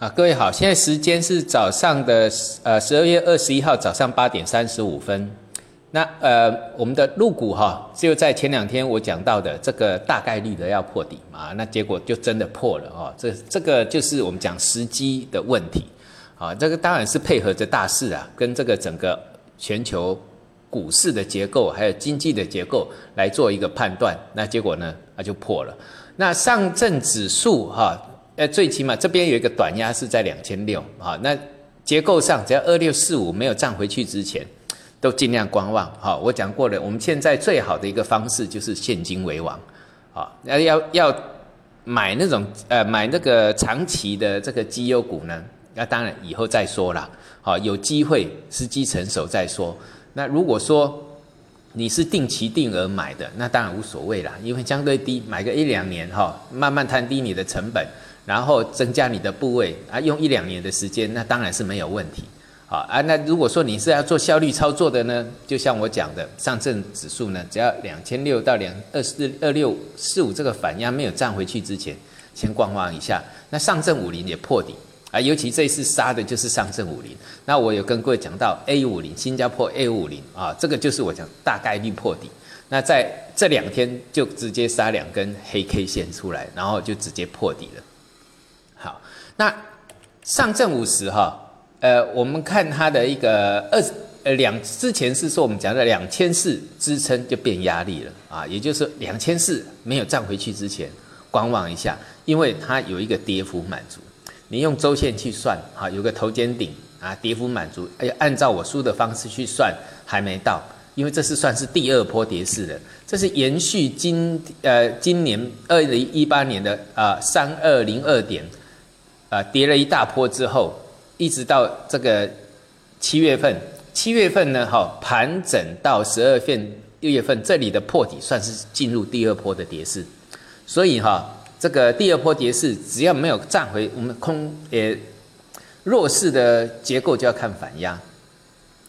啊，各位好，现在时间是早上的呃十二月二十一号早上八点三十五分。那呃，我们的入股哈，就在前两天我讲到的这个大概率的要破底嘛，那结果就真的破了哦。这这个就是我们讲时机的问题啊，这个当然是配合着大势啊，跟这个整个全球股市的结构还有经济的结构来做一个判断。那结果呢，那就破了。那上证指数哈。呃，最起码这边有一个短压是在两千六啊。那结构上，只要二六四五没有站回去之前，都尽量观望。好，我讲过了，我们现在最好的一个方式就是现金为王。好，那要要买那种呃买那个长期的这个绩优股呢？那当然以后再说啦。好，有机会时机成熟再说。那如果说你是定期定额买的，那当然无所谓啦，因为相对低，买个一两年哈，慢慢摊低你的成本。然后增加你的部位啊，用一两年的时间，那当然是没有问题。好啊，那如果说你是要做效率操作的呢，就像我讲的，上证指数呢，只要两千六到两二四二六四五这个反压没有站回去之前，先观望一下。那上证五零也破底啊，尤其这一次杀的就是上证五零。那我有跟各位讲到 A 五零，新加坡 A 五零啊，这个就是我讲大概率破底。那在这两天就直接杀两根黑 K 线出来，然后就直接破底了。那上证五十哈，呃，我们看它的一个二呃两之前是说我们讲的两千四支撑就变压力了啊，也就是两千四没有站回去之前观望一下，因为它有一个跌幅满足，你用周线去算啊，有个头肩顶啊，跌幅满足，哎，按照我输的方式去算还没到，因为这是算是第二波跌势的，这是延续今呃今年二零一八年的啊三二零二点。啊，跌了一大波之后，一直到这个七月份，七月份呢，哈，盘整到十二月六月份，这里的破底算是进入第二波的跌势，所以哈，这个第二波跌势只要没有站回我们空也弱势的结构，就要看反压，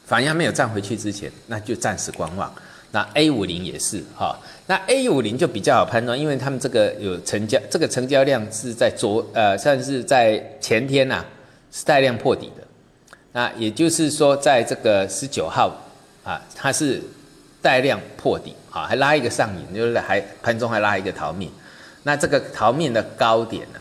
反压没有站回去之前，那就暂时观望。那 A 五零也是哈，那 A 五零就比较好判断，因为他们这个有成交，这个成交量是在昨呃算是在前天呐是带量破底的，那也就是说在这个十九号啊，它是带量破底啊，还拉一个上影，就是还盘中还拉一个逃命，那这个逃命的高点呢？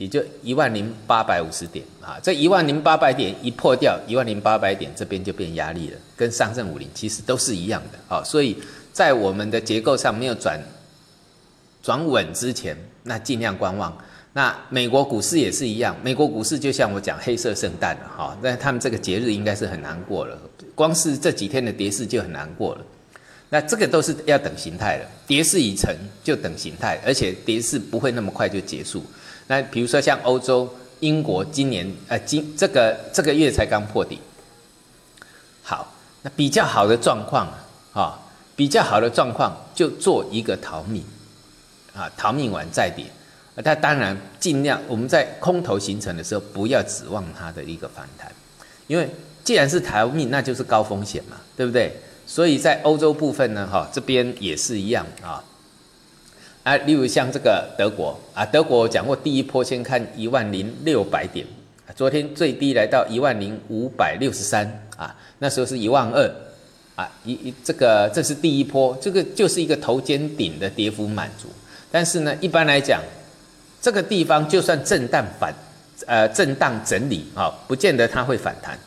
也就一万零八百五十点啊，这一万零八百点一破掉，一万零八百点这边就变压力了，跟上证五零其实都是一样的啊，所以在我们的结构上没有转转稳之前，那尽量观望。那美国股市也是一样，美国股市就像我讲黑色圣诞了哈，那他们这个节日应该是很难过了，光是这几天的跌势就很难过了。那这个都是要等形态了，跌势已成就等形态，而且跌势不会那么快就结束。那比如说像欧洲、英国，今年呃今这个这个月才刚破底。好，那比较好的状况啊，比较好的状况就做一个逃命，啊，逃命完再跌。那当然尽量我们在空头形成的时候，不要指望它的一个反弹，因为既然是逃命，那就是高风险嘛，对不对？所以在欧洲部分呢，哈，这边也是一样啊。啊，例如像这个德国啊，德国讲过第一波先看一万零六百点，昨天最低来到一万零五百六十三啊，那时候是一万二啊，一一这个这是第一波，这个就是一个头肩顶的跌幅满足。但是呢，一般来讲，这个地方就算震荡反呃震荡整理啊，不见得它会反弹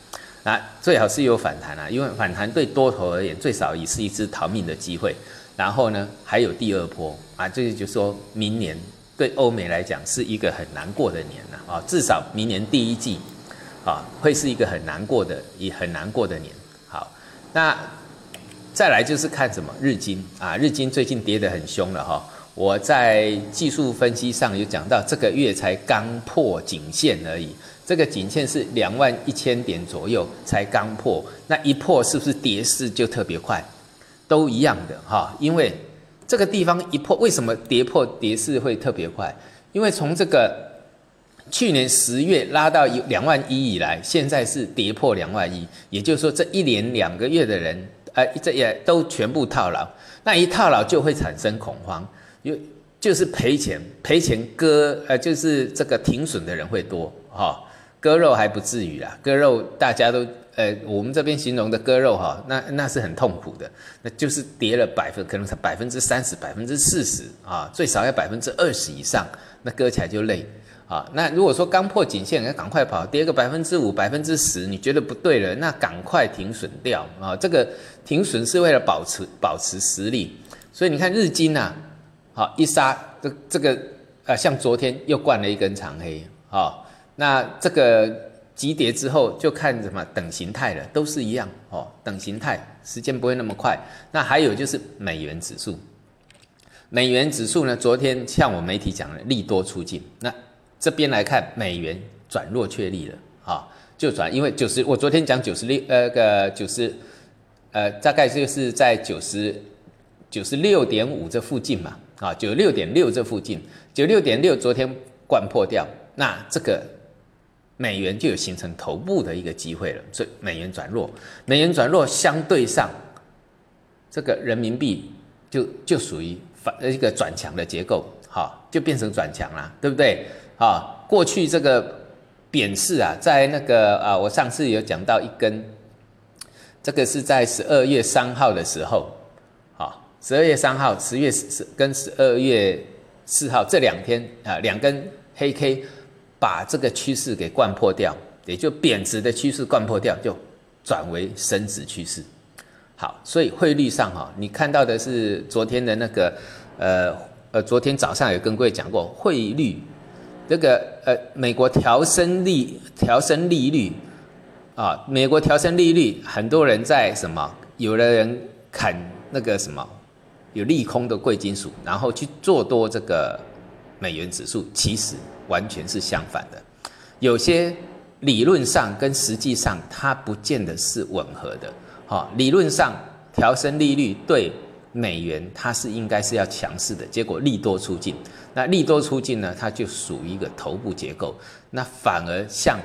啊，最好是有反弹啊，因为反弹对多头而言，最少也是一次逃命的机会。然后呢，还有第二波啊，这就说明年对欧美来讲是一个很难过的年了啊，至少明年第一季啊，会是一个很难过的、也很难过的年。好，那再来就是看什么日经啊，日经最近跌得很凶了哈。我在技术分析上有讲到，这个月才刚破颈线而已，这个颈线是两万一千点左右才刚破，那一破是不是跌势就特别快？都一样的哈，因为这个地方一破，为什么跌破跌势会特别快？因为从这个去年十月拉到一两万一以来，现在是跌破两万一，也就是说这一年两个月的人，呃，这也都全部套牢，那一套牢就会产生恐慌，就就是赔钱，赔钱割，呃，就是这个停损的人会多哈，割肉还不至于啦，割肉大家都呃，我们这边形容的割肉哈，那那是很痛苦的，那就是跌了百分，可能百分之三十、百分之四十啊，最少要百分之二十以上，那割起来就累啊。那如果说刚破颈线，要赶快跑，跌个百分之五、百分之十，你觉得不对了，那赶快停损掉啊。这个停损是为了保持保持实力，所以你看日经呐，好一杀，这这个呃，像昨天又灌了一根长黑啊。那这个急跌之后就看什么等形态了，都是一样哦，等形态时间不会那么快。那还有就是美元指数，美元指数呢，昨天像我媒体讲的利多出尽，那这边来看美元转弱确立了啊，就转，因为九十，我昨天讲九十六，呃个九十，呃大概就是在九十九十六点五这附近嘛，啊九六点六这附近，九六点六昨天灌破掉，那这个。美元就有形成头部的一个机会了，所以美元转弱，美元转弱相对上，这个人民币就就属于反一个转强的结构，好，就变成转强了，对不对？啊，过去这个贬势啊，在那个啊，我上次有讲到一根，这个是在十二月三号的时候，好，十二月三号、十月十跟十二月四号这两天啊，两根黑 K。把这个趋势给灌破掉，也就贬值的趋势灌破掉，就转为升值趋势。好，所以汇率上哈，你看到的是昨天的那个，呃呃，昨天早上有跟各位讲过，汇率这个呃，美国调升利调升利率啊，美国调升利率，很多人在什么？有的人砍那个什么，有利空的贵金属，然后去做多这个美元指数，其实。完全是相反的，有些理论上跟实际上它不见得是吻合的。哈，理论上调升利率对美元它是应该是要强势的，结果利多出尽。那利多出尽呢，它就属于一个头部结构。那反而像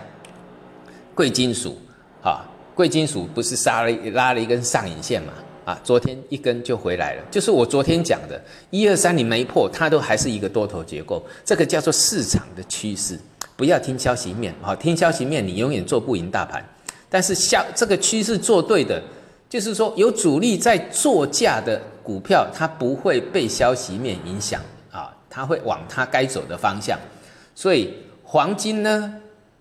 贵金属，哈，贵金属不是杀了拉了一根上影线嘛？啊，昨天一根就回来了，就是我昨天讲的，一二三你没破，它都还是一个多头结构，这个叫做市场的趋势，不要听消息面，好，听消息面你永远做不赢大盘，但是消这个趋势做对的，就是说有主力在做价的股票，它不会被消息面影响啊，它会往它该走的方向，所以黄金呢，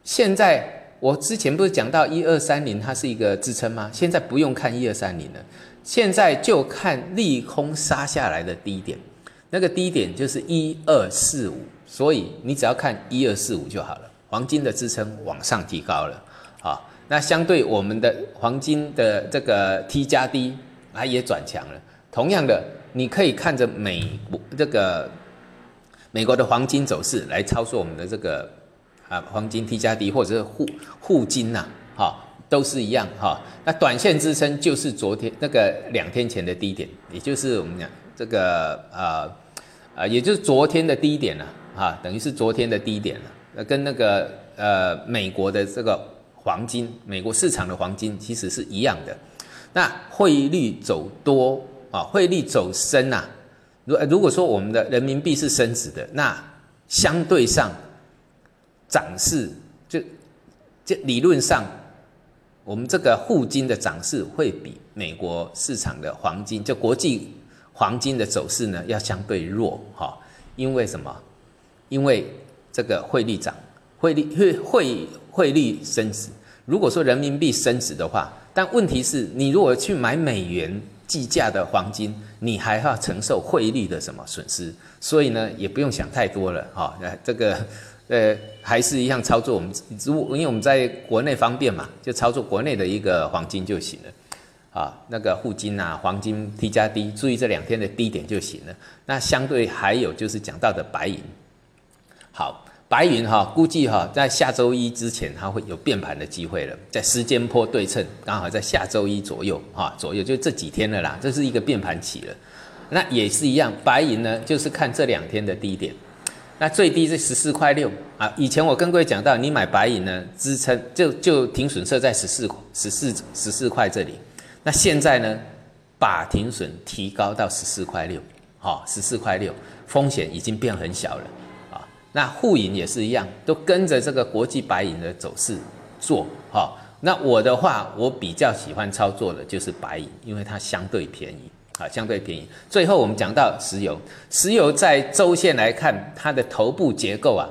现在我之前不是讲到一二三零它是一个支撑吗？现在不用看一二三零了。现在就看利空杀下来的低点，那个低点就是一二四五，所以你只要看一二四五就好了。黄金的支撑往上提高了，啊，那相对我们的黄金的这个 T 加 D 它也转强了。同样的，你可以看着美国这个美国的黄金走势来操作我们的这个啊黄金 T 加 D 或者是沪沪金呐，哈。都是一样哈，那短线支撑就是昨天那个两天前的低点，也就是我们讲这个呃呃，也就是昨天的低点了啊，等于是昨天的低点了。那跟那个呃美国的这个黄金，美国市场的黄金其实是一样的。那汇率走多啊，汇率走升呐。如如果说我们的人民币是升值的，那相对上涨势就就理论上。我们这个沪金的涨势会比美国市场的黄金，就国际黄金的走势呢，要相对弱哈。因为什么？因为这个汇率涨，汇率汇汇汇率升值。如果说人民币升值的话，但问题是你如果去买美元计价的黄金，你还要承受汇率的什么损失？所以呢，也不用想太多了哈。这个。呃，还是一样操作我们，如因为我们在国内方便嘛，就操作国内的一个黄金就行了，啊，那个沪金啊，黄金 T 加 D，注意这两天的低点就行了。那相对还有就是讲到的白银，好，白银哈，估计哈在下周一之前它会有变盘的机会了，在时间波对称，刚好在下周一左右哈，左右就这几天了啦，这是一个变盘期了。那也是一样，白银呢就是看这两天的低点。那最低是十四块六啊！以前我跟各位讲到，你买白银呢，支撑就就停损设在十四十四十四块这里。那现在呢，把停损提高到十四块六，好，十四块六，风险已经变很小了啊。那沪银也是一样，都跟着这个国际白银的走势做哈。那我的话，我比较喜欢操作的就是白银，因为它相对便宜啊，相对便宜。最后我们讲到石油，石油在周线来看，它的头部结构啊，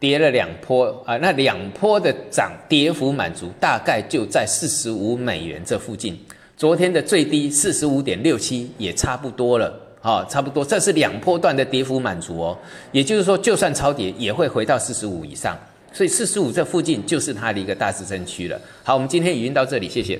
跌了两波啊，那两波的涨跌幅满足，大概就在四十五美元这附近。昨天的最低四十五点六七也差不多了，好，差不多，这是两波段的跌幅满足哦。也就是说，就算超跌，也会回到四十五以上，所以四十五这附近就是它的一个大支撑区了。好，我们今天语音到这里，谢谢。